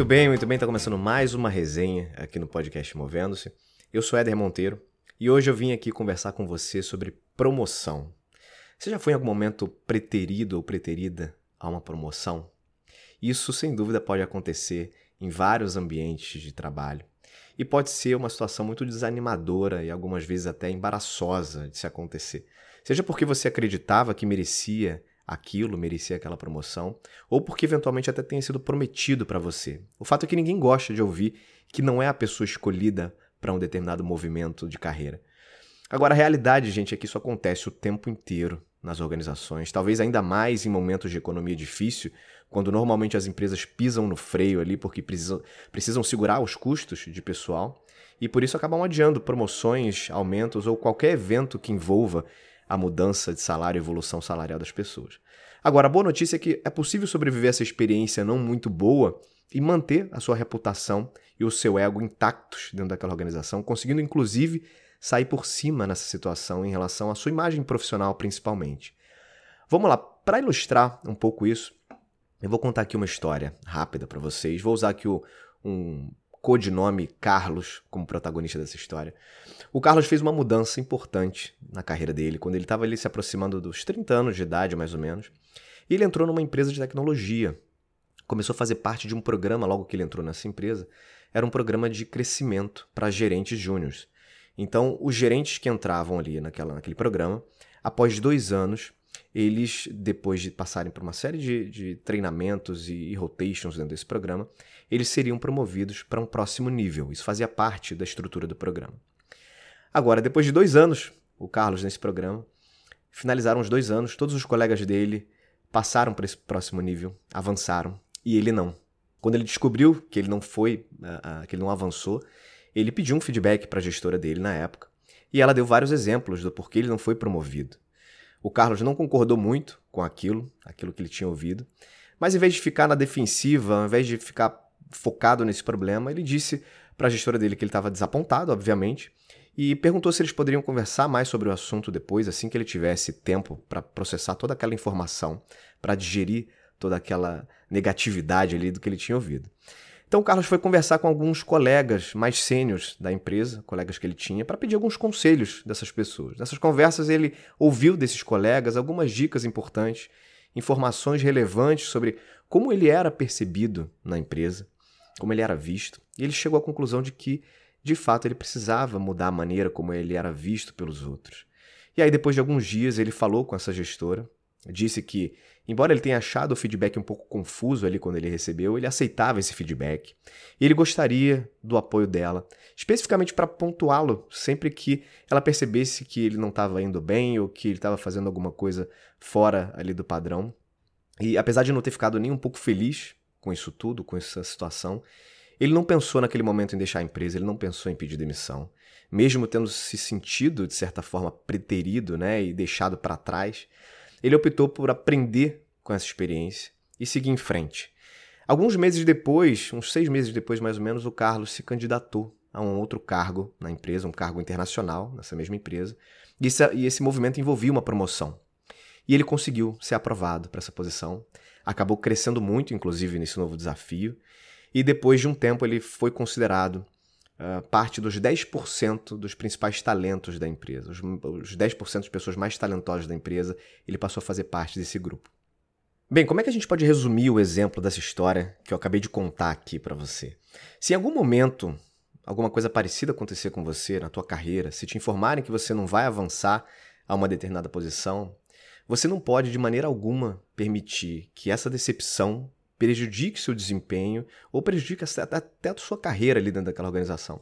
Muito bem, muito bem. Tá começando mais uma resenha aqui no podcast Movendo-se. Eu sou Éder Monteiro e hoje eu vim aqui conversar com você sobre promoção. Você já foi em algum momento preterido ou preterida a uma promoção? Isso, sem dúvida, pode acontecer em vários ambientes de trabalho. E pode ser uma situação muito desanimadora e algumas vezes até embaraçosa de se acontecer. Seja porque você acreditava que merecia aquilo, merecia aquela promoção, ou porque eventualmente até tenha sido prometido para você. O fato é que ninguém gosta de ouvir que não é a pessoa escolhida para um determinado movimento de carreira. Agora, a realidade, gente, é que isso acontece o tempo inteiro nas organizações, talvez ainda mais em momentos de economia difícil, quando normalmente as empresas pisam no freio ali porque precisam, precisam segurar os custos de pessoal e por isso acabam adiando promoções, aumentos ou qualquer evento que envolva a mudança de salário evolução salarial das pessoas. Agora, a boa notícia é que é possível sobreviver a essa experiência não muito boa e manter a sua reputação e o seu ego intactos dentro daquela organização, conseguindo inclusive sair por cima nessa situação em relação à sua imagem profissional, principalmente. Vamos lá, para ilustrar um pouco isso, eu vou contar aqui uma história rápida para vocês. Vou usar aqui o, um codinome Carlos como protagonista dessa história. O Carlos fez uma mudança importante na carreira dele, quando ele estava ali se aproximando dos 30 anos de idade, mais ou menos. E ele entrou numa empresa de tecnologia. Começou a fazer parte de um programa logo que ele entrou nessa empresa. Era um programa de crescimento para gerentes júniores. Então, os gerentes que entravam ali naquela, naquele programa, após dois anos, eles, depois de passarem por uma série de, de treinamentos e, e rotations dentro desse programa, eles seriam promovidos para um próximo nível. Isso fazia parte da estrutura do programa. Agora, depois de dois anos, o Carlos nesse programa, finalizaram os dois anos, todos os colegas dele passaram para esse próximo nível, avançaram, e ele não. Quando ele descobriu que ele não foi, uh, uh, que ele não avançou, ele pediu um feedback para a gestora dele na época, e ela deu vários exemplos do porquê ele não foi promovido. O Carlos não concordou muito com aquilo, aquilo que ele tinha ouvido, mas em vez de ficar na defensiva, ao invés de ficar focado nesse problema, ele disse para a gestora dele que ele estava desapontado, obviamente, e perguntou se eles poderiam conversar mais sobre o assunto depois, assim que ele tivesse tempo para processar toda aquela informação, para digerir toda aquela negatividade ali do que ele tinha ouvido. Então o Carlos foi conversar com alguns colegas mais sêniores da empresa, colegas que ele tinha, para pedir alguns conselhos dessas pessoas. Nessas conversas ele ouviu desses colegas algumas dicas importantes, informações relevantes sobre como ele era percebido na empresa, como ele era visto, e ele chegou à conclusão de que, de fato, ele precisava mudar a maneira como ele era visto pelos outros. E aí, depois de alguns dias, ele falou com essa gestora, disse que, embora ele tenha achado o feedback um pouco confuso ali quando ele recebeu, ele aceitava esse feedback e ele gostaria do apoio dela, especificamente para pontuá-lo sempre que ela percebesse que ele não estava indo bem ou que ele estava fazendo alguma coisa fora ali do padrão. E apesar de não ter ficado nem um pouco feliz com isso tudo, com essa situação, ele não pensou naquele momento em deixar a empresa, ele não pensou em pedir demissão. Mesmo tendo se sentido, de certa forma, preterido né, e deixado para trás, ele optou por aprender com essa experiência e seguir em frente. Alguns meses depois, uns seis meses depois mais ou menos, o Carlos se candidatou a um outro cargo na empresa, um cargo internacional nessa mesma empresa, e esse, e esse movimento envolvia uma promoção. E ele conseguiu ser aprovado para essa posição, acabou crescendo muito, inclusive, nesse novo desafio, e depois de um tempo ele foi considerado uh, parte dos 10% dos principais talentos da empresa. Os, os 10% de pessoas mais talentosas da empresa, ele passou a fazer parte desse grupo. Bem, como é que a gente pode resumir o exemplo dessa história que eu acabei de contar aqui para você? Se em algum momento alguma coisa parecida acontecer com você na tua carreira, se te informarem que você não vai avançar a uma determinada posição, você não pode de maneira alguma permitir que essa decepção prejudique seu desempenho ou prejudique até a sua carreira ali dentro daquela organização.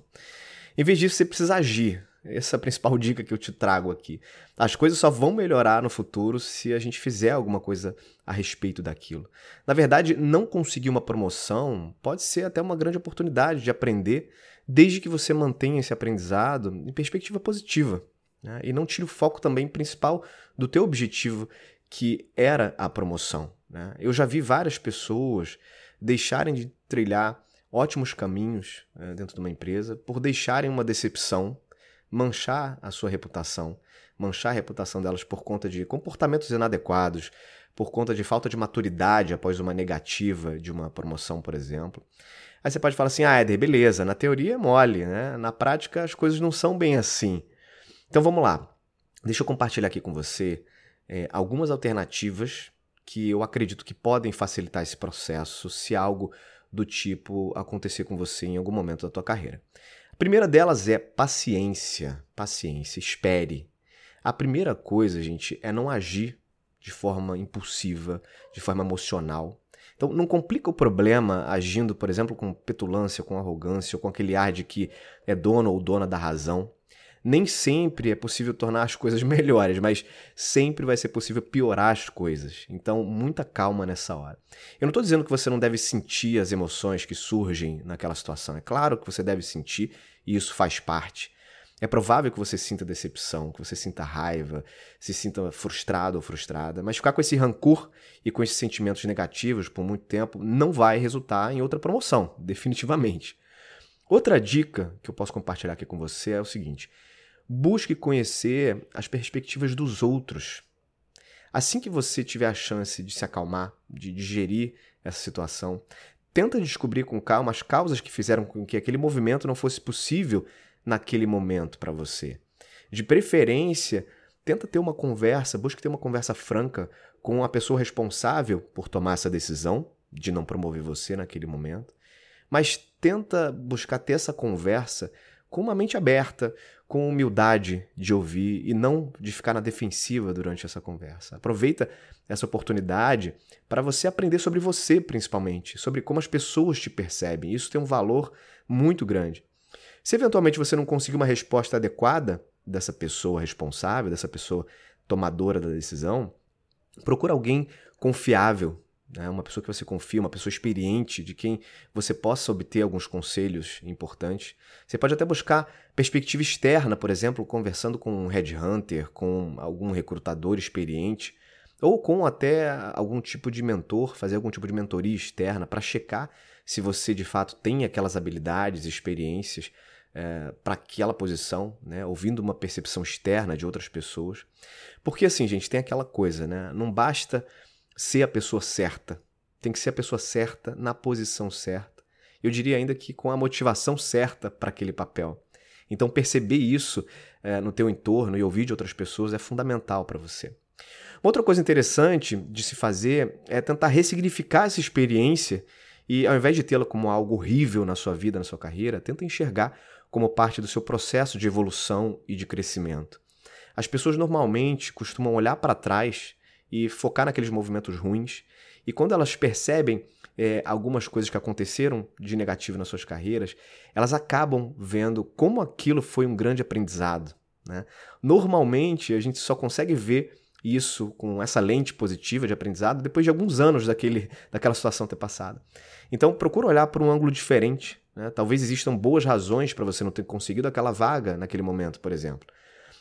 Em vez disso, você precisa agir. Essa é a principal dica que eu te trago aqui. As coisas só vão melhorar no futuro se a gente fizer alguma coisa a respeito daquilo. Na verdade, não conseguir uma promoção pode ser até uma grande oportunidade de aprender, desde que você mantenha esse aprendizado em perspectiva positiva. Né? E não tire o foco também principal do teu objetivo, que era a promoção. Né? Eu já vi várias pessoas deixarem de trilhar ótimos caminhos é, dentro de uma empresa por deixarem uma decepção manchar a sua reputação, manchar a reputação delas por conta de comportamentos inadequados, por conta de falta de maturidade após uma negativa de uma promoção, por exemplo. Aí você pode falar assim: ah, Éder, beleza, na teoria é mole, né? Na prática as coisas não são bem assim. Então vamos lá. Deixa eu compartilhar aqui com você é, algumas alternativas que eu acredito que podem facilitar esse processo se algo do tipo acontecer com você em algum momento da tua carreira. A primeira delas é paciência. Paciência, espere. A primeira coisa, gente, é não agir de forma impulsiva, de forma emocional. Então, não complica o problema agindo, por exemplo, com petulância, com arrogância, ou com aquele ar de que é dono ou dona da razão. Nem sempre é possível tornar as coisas melhores, mas sempre vai ser possível piorar as coisas. Então, muita calma nessa hora. Eu não estou dizendo que você não deve sentir as emoções que surgem naquela situação. É claro que você deve sentir, e isso faz parte. É provável que você sinta decepção, que você sinta raiva, se sinta frustrado ou frustrada, mas ficar com esse rancor e com esses sentimentos negativos por muito tempo não vai resultar em outra promoção, definitivamente. Outra dica que eu posso compartilhar aqui com você é o seguinte: busque conhecer as perspectivas dos outros. Assim que você tiver a chance de se acalmar, de digerir essa situação, tenta descobrir com calma as causas que fizeram com que aquele movimento não fosse possível naquele momento para você. De preferência, tenta ter uma conversa, busque ter uma conversa franca com a pessoa responsável por tomar essa decisão de não promover você naquele momento. Mas tenta buscar ter essa conversa com uma mente aberta, com humildade de ouvir e não de ficar na defensiva durante essa conversa. Aproveita essa oportunidade para você aprender sobre você, principalmente, sobre como as pessoas te percebem. Isso tem um valor muito grande. Se eventualmente você não conseguir uma resposta adequada dessa pessoa responsável, dessa pessoa tomadora da decisão, procura alguém confiável, né? uma pessoa que você confia, uma pessoa experiente, de quem você possa obter alguns conselhos importantes. Você pode até buscar perspectiva externa, por exemplo, conversando com um headhunter, com algum recrutador experiente, ou com até algum tipo de mentor, fazer algum tipo de mentoria externa para checar se você de fato tem aquelas habilidades, experiências é, para aquela posição, né? ouvindo uma percepção externa de outras pessoas. Porque assim, gente, tem aquela coisa, né? Não basta ser a pessoa certa, tem que ser a pessoa certa na posição certa. Eu diria ainda que com a motivação certa para aquele papel. Então perceber isso é, no teu entorno e ouvir de outras pessoas é fundamental para você. Uma outra coisa interessante de se fazer é tentar ressignificar essa experiência e ao invés de tê-la como algo horrível na sua vida, na sua carreira, tenta enxergar como parte do seu processo de evolução e de crescimento. As pessoas normalmente costumam olhar para trás e focar naqueles movimentos ruins, e quando elas percebem é, algumas coisas que aconteceram de negativo nas suas carreiras, elas acabam vendo como aquilo foi um grande aprendizado. Né? Normalmente, a gente só consegue ver isso com essa lente positiva de aprendizado depois de alguns anos daquele, daquela situação ter passado. Então, procura olhar por um ângulo diferente. Né? Talvez existam boas razões para você não ter conseguido aquela vaga naquele momento, por exemplo.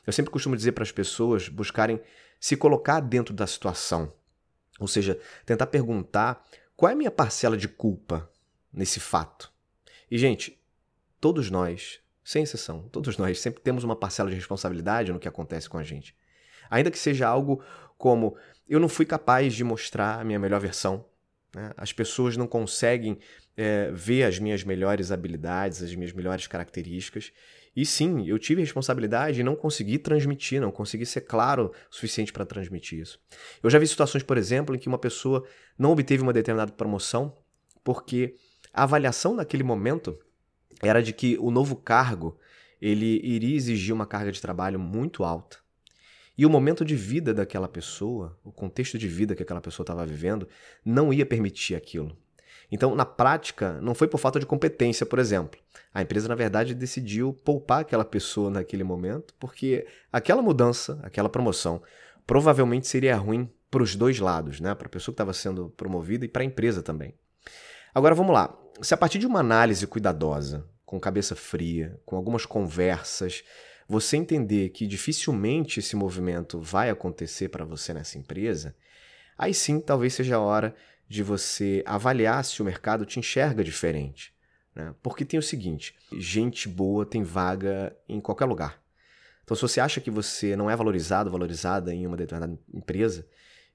Eu sempre costumo dizer para as pessoas buscarem se colocar dentro da situação. Ou seja, tentar perguntar qual é a minha parcela de culpa nesse fato. E, gente, todos nós, sem exceção, todos nós sempre temos uma parcela de responsabilidade no que acontece com a gente. Ainda que seja algo como eu não fui capaz de mostrar a minha melhor versão. Né? As pessoas não conseguem é, ver as minhas melhores habilidades, as minhas melhores características. E sim, eu tive responsabilidade e não consegui transmitir, não consegui ser claro o suficiente para transmitir isso. Eu já vi situações, por exemplo, em que uma pessoa não obteve uma determinada promoção porque a avaliação naquele momento era de que o novo cargo ele iria exigir uma carga de trabalho muito alta. E o momento de vida daquela pessoa, o contexto de vida que aquela pessoa estava vivendo, não ia permitir aquilo. Então, na prática, não foi por falta de competência, por exemplo. A empresa, na verdade, decidiu poupar aquela pessoa naquele momento, porque aquela mudança, aquela promoção, provavelmente seria ruim para os dois lados, né? para a pessoa que estava sendo promovida e para a empresa também. Agora vamos lá. Se a partir de uma análise cuidadosa, com cabeça fria, com algumas conversas, você entender que dificilmente esse movimento vai acontecer para você nessa empresa, aí sim talvez seja a hora de você avaliar se o mercado te enxerga diferente. Né? Porque tem o seguinte: gente boa tem vaga em qualquer lugar. Então, se você acha que você não é valorizado, valorizada em uma determinada empresa,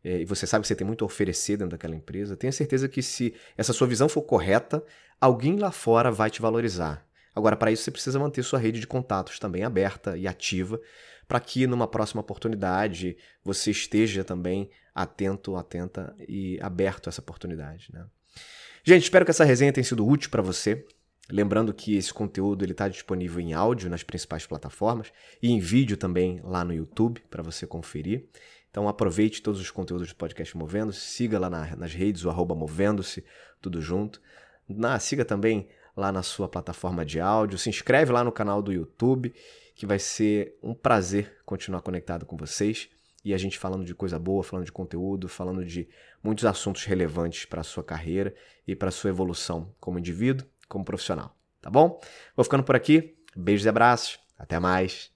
é, e você sabe que você tem muito a oferecer dentro daquela empresa, tenha certeza que se essa sua visão for correta, alguém lá fora vai te valorizar. Agora, para isso, você precisa manter sua rede de contatos também aberta e ativa, para que numa próxima oportunidade você esteja também atento, atenta e aberto a essa oportunidade. Né? Gente, espero que essa resenha tenha sido útil para você. Lembrando que esse conteúdo está disponível em áudio nas principais plataformas e em vídeo também lá no YouTube para você conferir. Então aproveite todos os conteúdos do podcast Movendo-se, siga lá na, nas redes, o arroba Movendo-se, tudo junto. Na, siga também lá na sua plataforma de áudio, se inscreve lá no canal do YouTube, que vai ser um prazer continuar conectado com vocês e a gente falando de coisa boa, falando de conteúdo, falando de muitos assuntos relevantes para a sua carreira e para a sua evolução como indivíduo, como profissional, tá bom? Vou ficando por aqui. Beijos e abraços. Até mais.